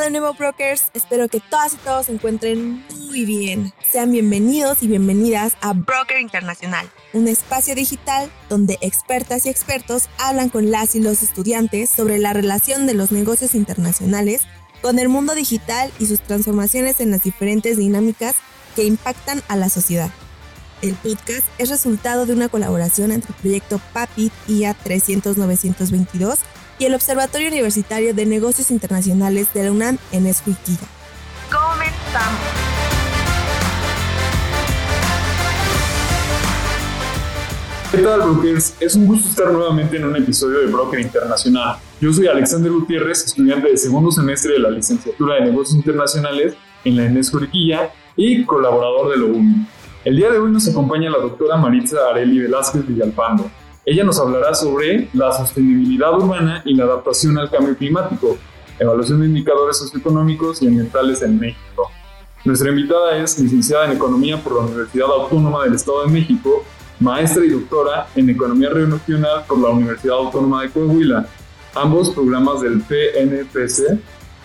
De nuevo brokers, espero que todas y todos se encuentren muy bien. Sean bienvenidos y bienvenidas a Broker Internacional, un espacio digital donde expertas y expertos hablan con las y los estudiantes sobre la relación de los negocios internacionales con el mundo digital y sus transformaciones en las diferentes dinámicas que impactan a la sociedad. El podcast es resultado de una colaboración entre el proyecto PAPIT IA 300-922 y el Observatorio Universitario de Negocios Internacionales de la UNAM en Escuiquilla. ¡Comenzamos! ¿Qué tal, brokers? Es un gusto estar nuevamente en un episodio de Broker Internacional. Yo soy Alexander Gutiérrez, estudiante de segundo semestre de la licenciatura de Negocios Internacionales en la ENES Juriquilla y colaborador de lo El día de hoy nos acompaña la doctora Maritza Areli Velázquez Villalpando. Ella nos hablará sobre la sostenibilidad urbana y la adaptación al cambio climático, evaluación de indicadores socioeconómicos y ambientales en México. Nuestra invitada es licenciada en Economía por la Universidad Autónoma del Estado de México maestra y doctora en Economía Regional por la Universidad Autónoma de Coahuila, ambos programas del PNPC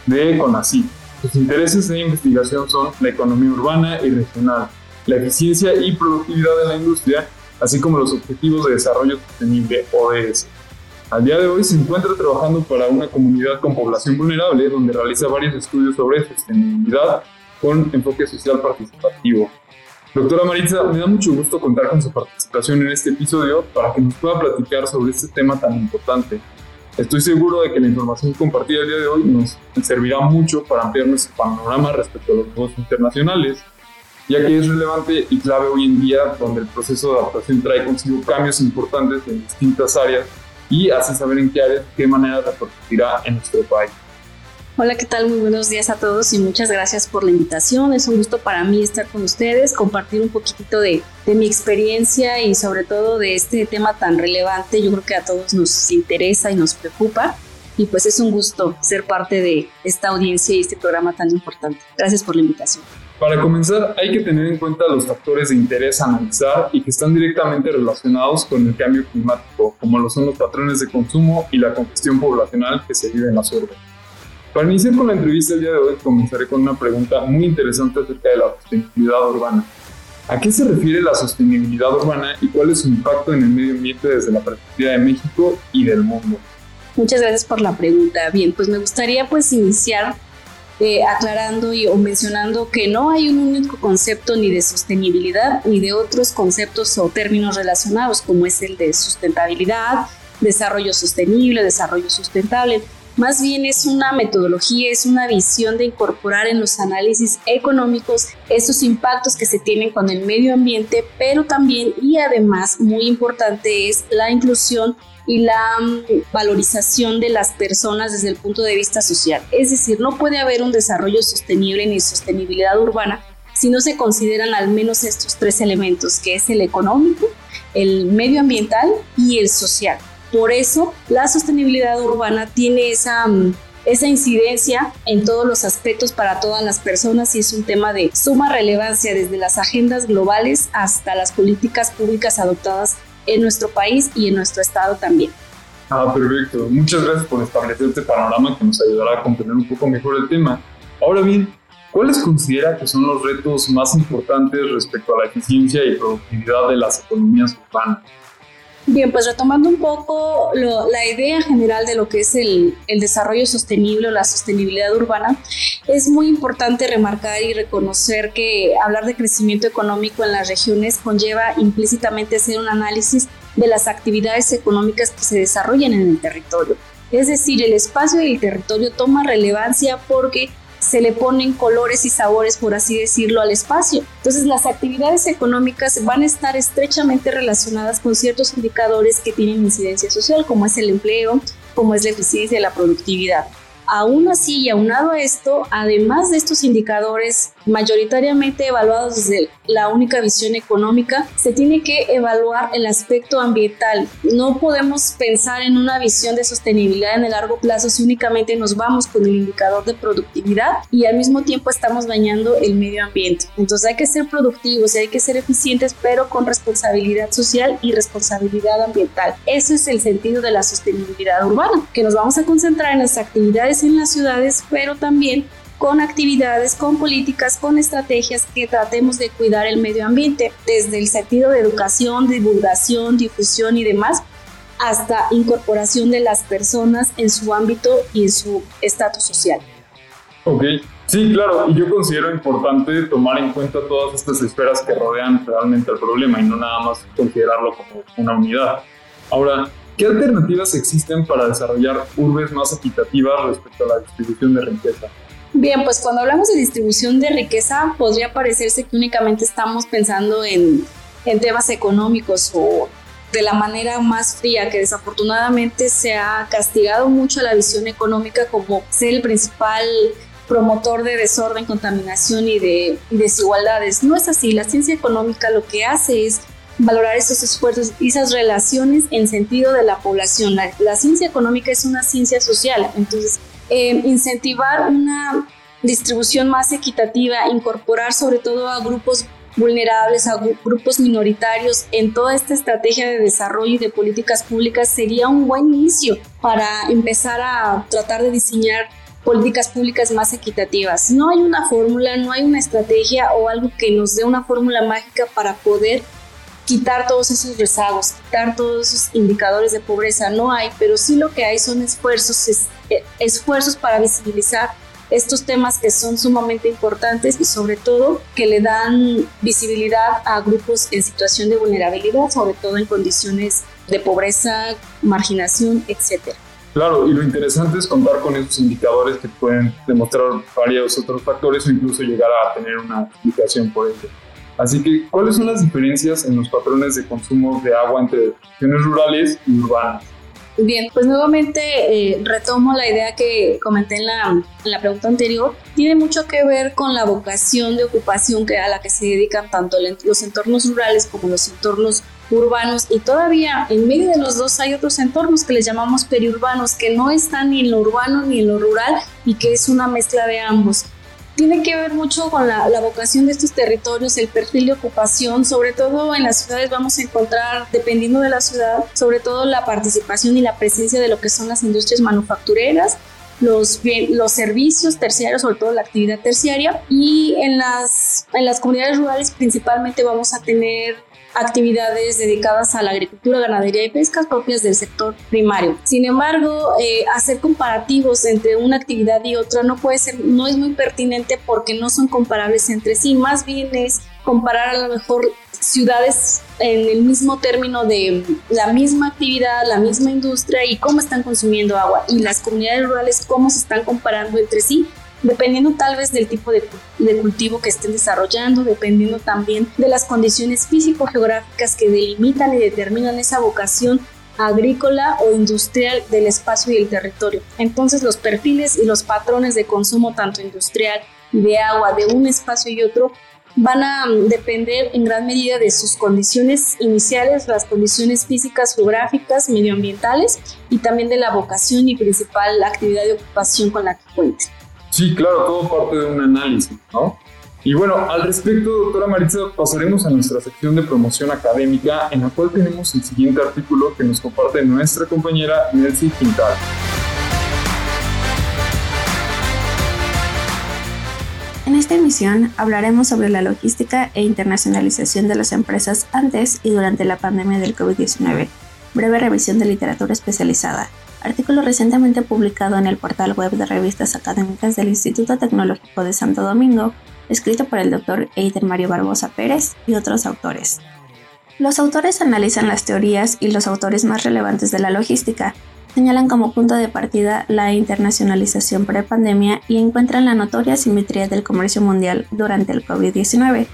de CONACYT. Sus intereses de investigación son la economía urbana y regional, la eficiencia y productividad de la industria, así como los Objetivos de Desarrollo Sostenible ODS. Al día de hoy se encuentra trabajando para una comunidad con población vulnerable donde realiza varios estudios sobre sostenibilidad con enfoque social participativo. Doctora Maritza, me da mucho gusto contar con su participación en este episodio para que nos pueda platicar sobre este tema tan importante. Estoy seguro de que la información compartida el día de hoy nos servirá mucho para ampliar nuestro panorama respecto a los negocios internacionales, ya que es relevante y clave hoy en día donde el proceso de adaptación trae consigo cambios importantes en distintas áreas y hace saber en qué áreas, qué manera repercutirá en nuestro país. Hola, ¿qué tal? Muy buenos días a todos y muchas gracias por la invitación. Es un gusto para mí estar con ustedes, compartir un poquitito de, mi experiencia y sobre todo de este tema tan relevante. Yo creo que a todos nos interesa y nos preocupa y pues es un gusto ser parte de esta audiencia y este programa tan importante. Gracias por la invitación. Para comenzar, hay que tener en cuenta los factores de interés a analizar y que están directamente relacionados con el cambio climático, como lo son los patrones de consumo y la congestión poblacional que se vive en las urbes. Para iniciar con la entrevista el día de hoy, comenzaré con una pregunta muy interesante acerca de la sostenibilidad urbana. ¿A qué se refiere la sostenibilidad urbana y cuál es su impacto en el medio ambiente desde la perspectiva de México y del mundo? Muchas gracias por la pregunta. Bien, pues me gustaría pues iniciar eh, aclarando y, o mencionando que no hay un único concepto ni de sostenibilidad ni de otros conceptos o términos relacionados como es el de sustentabilidad, desarrollo sostenible, desarrollo sustentable. Más bien es una metodología, es una visión de incorporar en los análisis económicos esos impactos que se tienen con el medio ambiente, pero también y además muy importante es la inclusión y la mm, valorización de las personas desde el punto de vista social. Es decir, no puede haber un desarrollo sostenible ni sostenibilidad urbana si no se consideran al menos estos tres elementos, que es el económico, el medioambiental y el social. Por eso la sostenibilidad urbana tiene esa, mm, esa incidencia en todos los aspectos para todas las personas y es un tema de suma relevancia desde las agendas globales hasta las políticas públicas adoptadas en nuestro país y en nuestro estado también. Ah, perfecto. Muchas gracias por establecer este panorama que nos ayudará a comprender un poco mejor el tema. Ahora bien, ¿cuáles considera que son los retos más importantes respecto a la eficiencia y productividad de las economías urbanas? Bien, pues retomando un poco la idea general de lo que es el, el, desarrollo sostenible o la sostenibilidad urbana, es muy importante remarcar y reconocer que hablar de crecimiento económico en las regiones conlleva implícitamente hacer un análisis de las actividades económicas que se desarrollan en el territorio. Es decir, el espacio y el territorio toma relevancia porque se le ponen colores y sabores, por así decirlo, al espacio. Entonces las actividades económicas van a estar estrechamente relacionadas con ciertos indicadores que tienen incidencia social, como es el empleo, como es la eficiencia y la productividad. Aún así y aunado a esto, además de estos indicadores mayoritariamente evaluados desde la única visión económica, se tiene que evaluar el aspecto ambiental. No podemos pensar en una visión de sostenibilidad en el largo plazo si únicamente nos vamos con el indicador de productividad y al mismo tiempo estamos dañando el medio ambiente. Entonces hay que ser productivos y hay que ser eficientes, pero con responsabilidad social y responsabilidad ambiental. Eso es el sentido de la sostenibilidad urbana, que nos vamos a concentrar en las actividades actividades en las ciudades, pero también con actividades, con políticas, con estrategias que tratemos de cuidar el medio ambiente, desde el sentido de educación, divulgación, difusión y demás, hasta incorporación de las personas en su ámbito y en su estatus social. Ok, sí, claro, y yo considero importante tomar en cuenta todas estas esferas que rodean realmente el problema y no nada más considerarlo como una unidad. Ahora, ¿qué alternativas existen para desarrollar urbes más equitativas respecto a la distribución de riqueza? Bien, pues cuando hablamos de distribución de riqueza, podría parecerse que únicamente estamos pensando en, en temas económicos o de la manera más fría, que desafortunadamente se ha castigado mucho la visión económica como ser el principal promotor de desorden, contaminación y de desigualdades. No es así, la ciencia económica lo que hace es valorar esos esfuerzos y esas relaciones en sentido de la población. La, ciencia económica es una ciencia social, entonces eh, incentivar una distribución más equitativa, incorporar sobre todo a grupos vulnerables, a grupos minoritarios en toda esta estrategia de desarrollo y de políticas públicas sería un buen inicio para empezar a tratar de diseñar políticas públicas más equitativas. No hay una fórmula, no hay una estrategia o algo que nos dé una fórmula mágica para poder quitar todos esos rezagos, quitar todos esos indicadores de pobreza. No hay, pero sí lo que hay son esfuerzos, eh, esfuerzos para visibilizar estos temas que son sumamente importantes y sobre todo que le dan visibilidad a grupos en situación de vulnerabilidad, sobre todo en condiciones de pobreza, marginación, etcétera. Claro, y lo interesante es contar con esos indicadores que pueden demostrar varios otros factores o incluso llegar a tener una explicación por ello. Así que, ¿cuáles son las diferencias en los patrones de consumo de agua entre regiones rurales y urbanas? Bien, pues nuevamente eh, retomo la idea que comenté en la, en la, pregunta anterior. Tiene mucho que ver con la vocación de ocupación que, a la que se dedican tanto los entornos rurales como los entornos urbanos y todavía en medio de los dos hay otros entornos que les llamamos periurbanos que no están ni en lo urbano ni en lo rural y que es una mezcla de ambos tiene que ver mucho con la, vocación de estos territorios, el perfil de ocupación, sobre todo en las ciudades vamos a encontrar, dependiendo de la ciudad, sobre todo la participación y la presencia de lo que son las industrias manufactureras, los, los servicios terciarios, sobre todo la actividad terciaria, y en las, en las comunidades rurales principalmente vamos a tener actividades dedicadas a la agricultura, ganadería y pesca propias del sector primario. Sin embargo, eh, hacer comparativos entre una actividad y otra no puede ser, no es muy pertinente porque no son comparables entre sí, más bien es comparar a lo mejor ciudades en el mismo término de la misma actividad, la misma industria y cómo están consumiendo agua y las comunidades rurales cómo se están comparando entre sí dependiendo tal vez del tipo de, cultivo que estén desarrollando, dependiendo también de las condiciones físico-geográficas que delimitan y determinan esa vocación agrícola o industrial del espacio y el territorio. Entonces los perfiles y los patrones de consumo tanto industrial y de agua de un espacio y otro van a mm, depender en gran medida de sus condiciones iniciales, las condiciones físicas, geográficas, medioambientales y también de la vocación y principal actividad de ocupación con la que cuenten. Sí, claro, todo parte de un análisis, ¿no? Y bueno, al respecto, doctora Maritza, pasaremos a nuestra sección de promoción académica, en la cual tenemos el siguiente artículo que nos comparte nuestra compañera Nelsie Quintal. En esta emisión hablaremos sobre la logística e internacionalización de las empresas antes y durante la pandemia del COVID-19, breve revisión de literatura especializada, artículo recientemente publicado en el portal web de revistas académicas del Instituto Tecnológico de Santo Domingo, escrito por el doctor Eider Mario Barbosa Pérez y otros autores. Los autores analizan las teorías y los autores más relevantes de la logística, señalan como punto de partida la internacionalización pre-pandemia y encuentran la notoria simetría del comercio mundial durante el COVID-19,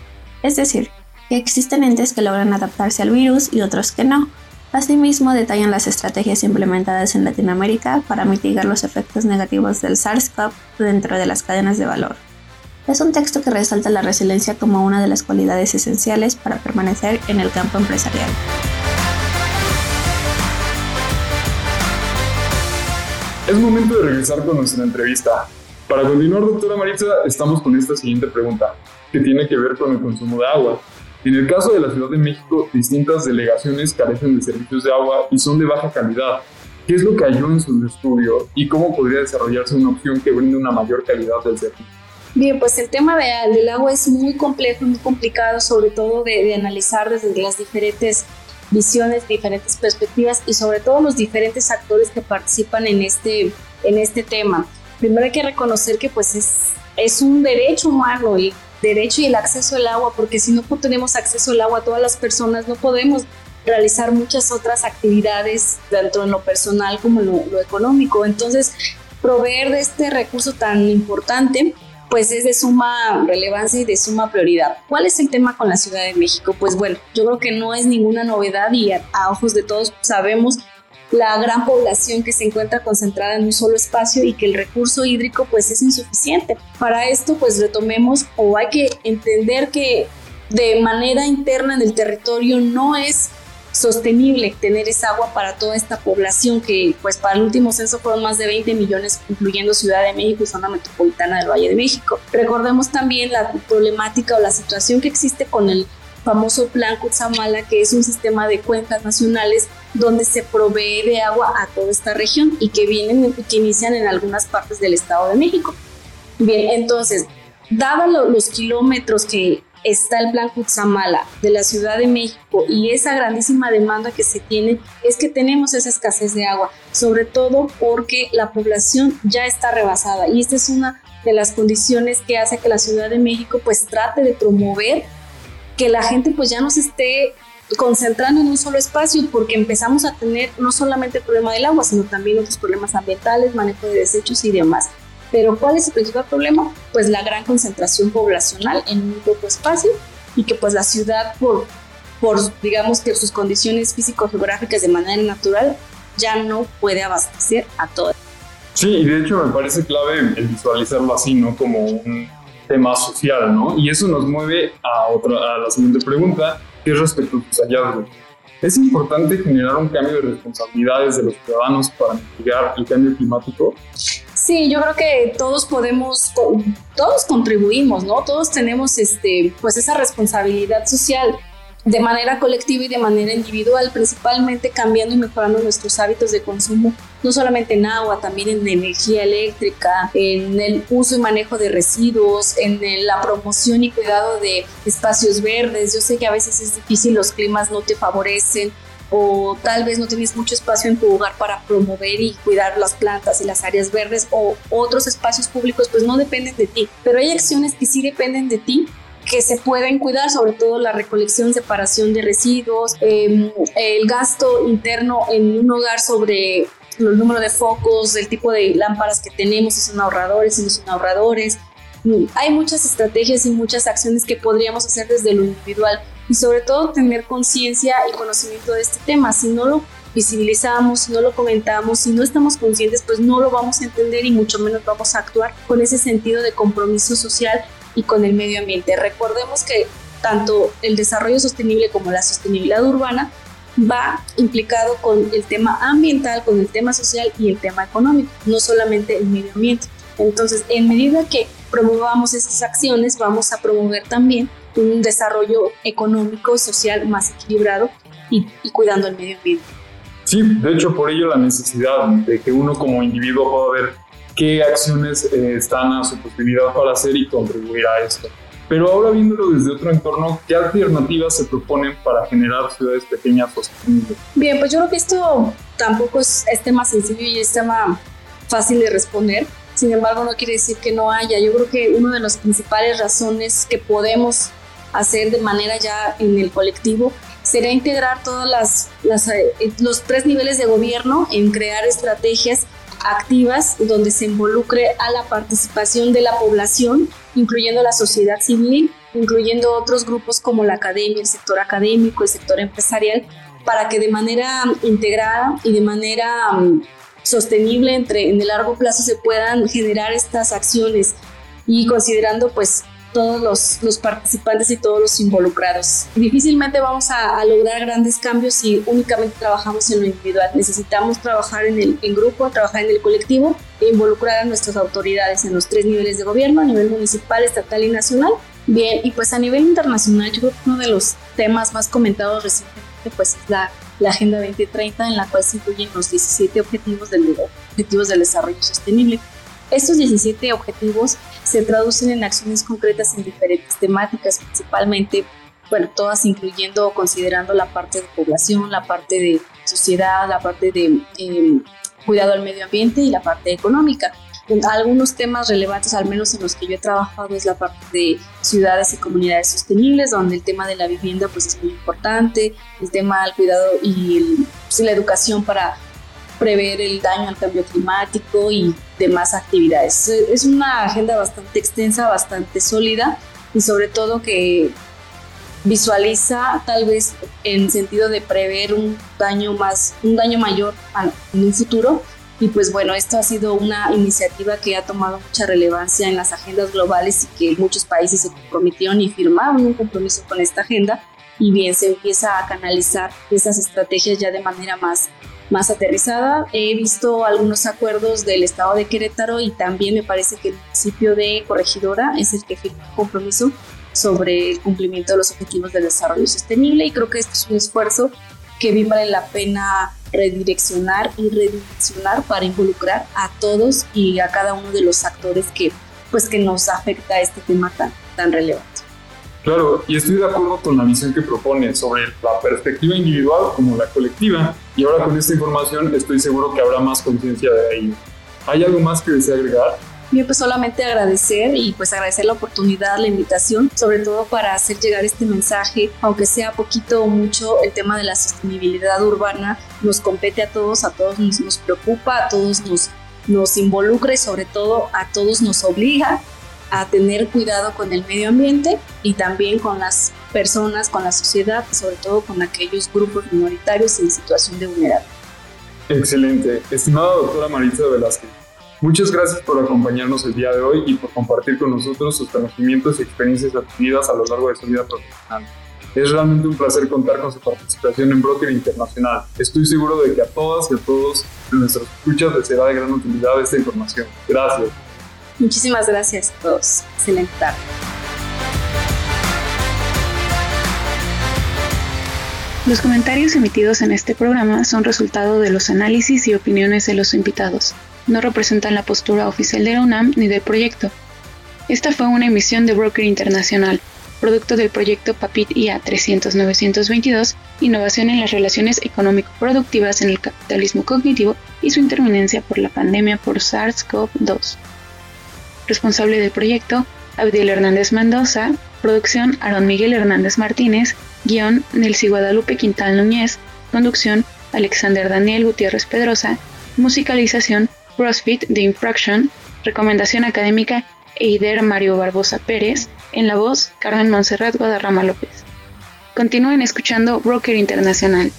es decir, que existen entes que logran adaptarse al virus y otros que no, Asimismo, detallan las estrategias implementadas en Latinoamérica para mitigar los efectos negativos del SARS-CoV dentro de las cadenas de valor. Es un texto que resalta la resiliencia como una de las cualidades esenciales para permanecer en el campo empresarial. Es momento de regresar con nuestra entrevista. Para continuar, doctora Maritza, estamos con esta siguiente pregunta, que tiene que ver con el consumo de agua. En el caso de la Ciudad de México, distintas delegaciones carecen de servicios de agua y son de baja calidad. ¿Qué ¿Qué es lo que halló en su estudio y cómo podría desarrollarse una opción que brinde una mayor calidad del servicio? Bien, pues el tema del agua es muy complejo, muy complicado, sobre todo de, analizar desde las diferentes visiones, diferentes perspectivas y sobre todo los diferentes actores que participan en este, en este tema. Primero hay que reconocer que pues es, es un derecho humano el derecho y el acceso al agua, porque si no tenemos acceso al agua a todas las personas no podemos realizar muchas otras actividades, tanto en lo personal como en lo, lo económico. Entonces, proveer de este recurso tan importante pues es de suma relevancia y de suma prioridad. ¿Cuál es el tema con la Ciudad de México? Pues bueno, yo creo que no es ninguna novedad y a, ojos de todos sabemos la gran población que se encuentra concentrada en un solo espacio y que el recurso hídrico pues es insuficiente. Para esto pues retomemos o hay que entender que de manera interna en el territorio no es sostenible tener esa agua para toda esta población que pues para el último censo fueron más de 20 millones incluyendo Ciudad de México y zona metropolitana del Valle de México. Recordemos también la problemática o la situación que existe con el famoso Plan Cutzamala que es un sistema de cuencas nacionales donde se provee de agua a toda esta región y que vienen que inician en algunas partes del Estado de México. Bien, entonces, dados los kilómetros que está el plan Cutzamala de la Ciudad de México y esa grandísima demanda que se tiene es que tenemos esa escasez de agua, sobre todo porque la población ya está rebasada y esta es una de las condiciones que hace que la Ciudad de México pues trate de promover que la gente pues ya no se esté concentrando en un solo espacio porque empezamos a tener no solamente el problema del agua, sino también otros problemas ambientales, manejo de desechos y demás. Pero ¿cuál es el principal problema? Pues la gran concentración poblacional en un poco espacio y que pues la ciudad por, por digamos que sus condiciones físico-geográficas de manera natural ya no puede abastecer a todas. Sí, y de hecho me parece clave el visualizarlo así, ¿no? Como un tema social, ¿no? Y eso nos mueve a, otra, a la siguiente pregunta, que es respecto a tus hallazgos. ¿Es importante generar un cambio de responsabilidades de los ciudadanos para mitigar el cambio climático? Sí, yo creo que todos podemos, todos contribuimos, ¿no? Todos tenemos este, pues esa responsabilidad social de manera colectiva y de manera individual, principalmente cambiando y mejorando nuestros hábitos de consumo, no solamente en agua, también en energía eléctrica, en el uso y manejo de residuos, en la promoción y cuidado de espacios verdes. Yo sé que a veces es difícil, los climas no te favorecen, o tal vez no tienes mucho espacio en tu hogar para promover y cuidar las plantas y las áreas verdes o otros espacios públicos, pues no dependen de ti. Pero hay acciones que sí dependen de ti que se pueden cuidar, sobre todo la recolección, separación de residuos, em, el gasto interno en un hogar sobre el número de focos, el tipo de lámparas que tenemos, si son ahorradores, si no son ahorradores. Mm, hay muchas estrategias y muchas acciones que podríamos hacer desde lo individual y sobre todo tener conciencia y conocimiento de este tema. Si no lo visibilizamos, si no lo comentamos, si no estamos conscientes, pues no lo vamos a entender y mucho menos vamos a actuar con ese sentido de compromiso social y con el medio ambiente. Recordemos que tanto el desarrollo sostenible como la sostenibilidad urbana va implicado con el tema ambiental, con el tema social y el tema económico, no solamente el medio ambiente. Entonces, en medida que promovamos esas acciones, vamos a promover también un desarrollo económico, social más equilibrado y, cuidando el medio ambiente. Sí, de hecho por ello la necesidad de que uno como individuo pueda ver qué acciones eh, están a su posibilidad para hacer y contribuir a esto. Pero ahora viéndolo desde otro entorno, ¿qué alternativas se proponen para generar ciudades pequeñas sostenibles? Bien, pues yo creo que esto tampoco es, es tema sencillo y es tema fácil de responder. Sin embargo, no quiere decir que no haya. Yo creo que una de las principales razones que podemos hacer de manera ya en el colectivo sería integrar todas las, eh, los tres niveles de gobierno en crear estrategias activas donde se involucre a la participación de la población, incluyendo la sociedad civil, incluyendo otros grupos como la academia, el sector académico, el sector empresarial, para que de manera integrada y de manera mm, sostenible entre en el largo plazo se puedan generar estas acciones. Y considerando pues todos los, los, participantes y todos los involucrados. Difícilmente vamos a, lograr grandes cambios si únicamente trabajamos en lo individual. Necesitamos trabajar en el en grupo, trabajar en el colectivo e involucrar a nuestras autoridades en los tres niveles de gobierno, a nivel municipal, estatal y nacional. Bien, y pues a nivel internacional yo creo que uno de los temas más comentados recientemente pues es la la Agenda 2030 en la cual se incluyen los 17 objetivos del, objetivos del desarrollo sostenible. Estos 17 objetivos se traducen en acciones concretas en diferentes temáticas, principalmente, bueno, todas incluyendo o considerando la parte de población, la parte de sociedad, la parte de em, cuidado al medio ambiente y la parte económica. Algunos temas relevantes, al menos en los que yo he trabajado, es la parte de ciudades y comunidades sostenibles, donde el tema de la vivienda pues es muy importante, el tema del cuidado y pues, la educación para prever el daño al cambio climático y demás actividades. Es una agenda bastante extensa, bastante sólida y sobre todo que visualiza tal vez en sentido de prever un daño más, un daño mayor en un futuro y pues bueno, esto ha sido una iniciativa que ha tomado mucha relevancia en las agendas globales y que muchos países se comprometieron y firmaron un compromiso con esta agenda. Y bien, se empieza a canalizar esas estrategias ya de manera más, más aterrizada. He visto algunos acuerdos del estado de Querétaro y también me parece que el municipio de Corregidora es el que firmó un compromiso sobre el cumplimiento de los objetivos del desarrollo sostenible y creo que esto es un esfuerzo que bien vale la pena redireccionar y redireccionar para involucrar a todos y a cada uno de los actores que, pues, que nos afecta este tema tan, tan relevante. Claro, y estoy de acuerdo con la visión que propone sobre la perspectiva individual como la colectiva, y ahora con esta información estoy seguro que habrá más conciencia de ello. ¿Hay algo más que desea agregar? Bien, pues solamente agradecer y pues agradecer la oportunidad, la invitación, sobre todo para hacer llegar este mensaje, aunque sea poquito o mucho, el tema de la sostenibilidad urbana nos compete a todos, a todos nos, nos preocupa, a todos nos, nos involucra y sobre todo a todos nos obliga a tener cuidado con el medio ambiente y también con las personas, con la sociedad, sobre todo con aquellos grupos minoritarios en situación de vulnerabilidad. Excelente. Estimada doctora Maritza Velázquez, Muchas gracias por acompañarnos el día de hoy y por compartir con nosotros sus conocimientos y experiencias adquiridas a lo largo de su vida profesional. Es realmente un placer contar con su participación en Broker Internacional. Estoy seguro de que a todas y a todos nuestros escuchas les será de gran utilidad esta información. Gracias. Muchísimas gracias a todos. Excelente tarde. Los comentarios emitidos en este programa son resultado de los análisis y opiniones de los invitados no representan la postura oficial de la UNAM ni del proyecto. Esta fue una emisión de Broker Internacional, producto del proyecto PAPIT IA 300-922, Innovación en las relaciones económico-productivas en el capitalismo cognitivo y su interminencia por la pandemia por SARS-CoV-2. Responsable del proyecto, Abdiel Hernández Mendoza, producción Aaron Miguel Hernández Martínez, guion Nelsi Guadalupe Quintal Núñez, conducción Alexander Daniel Gutiérrez Pedrosa, musicalización CrossFit de Infraction, recomendación académica Eider Mario Barbosa Pérez, en la voz Carmen Monserrat Guadarrama López. Continúen escuchando Broker Internacional.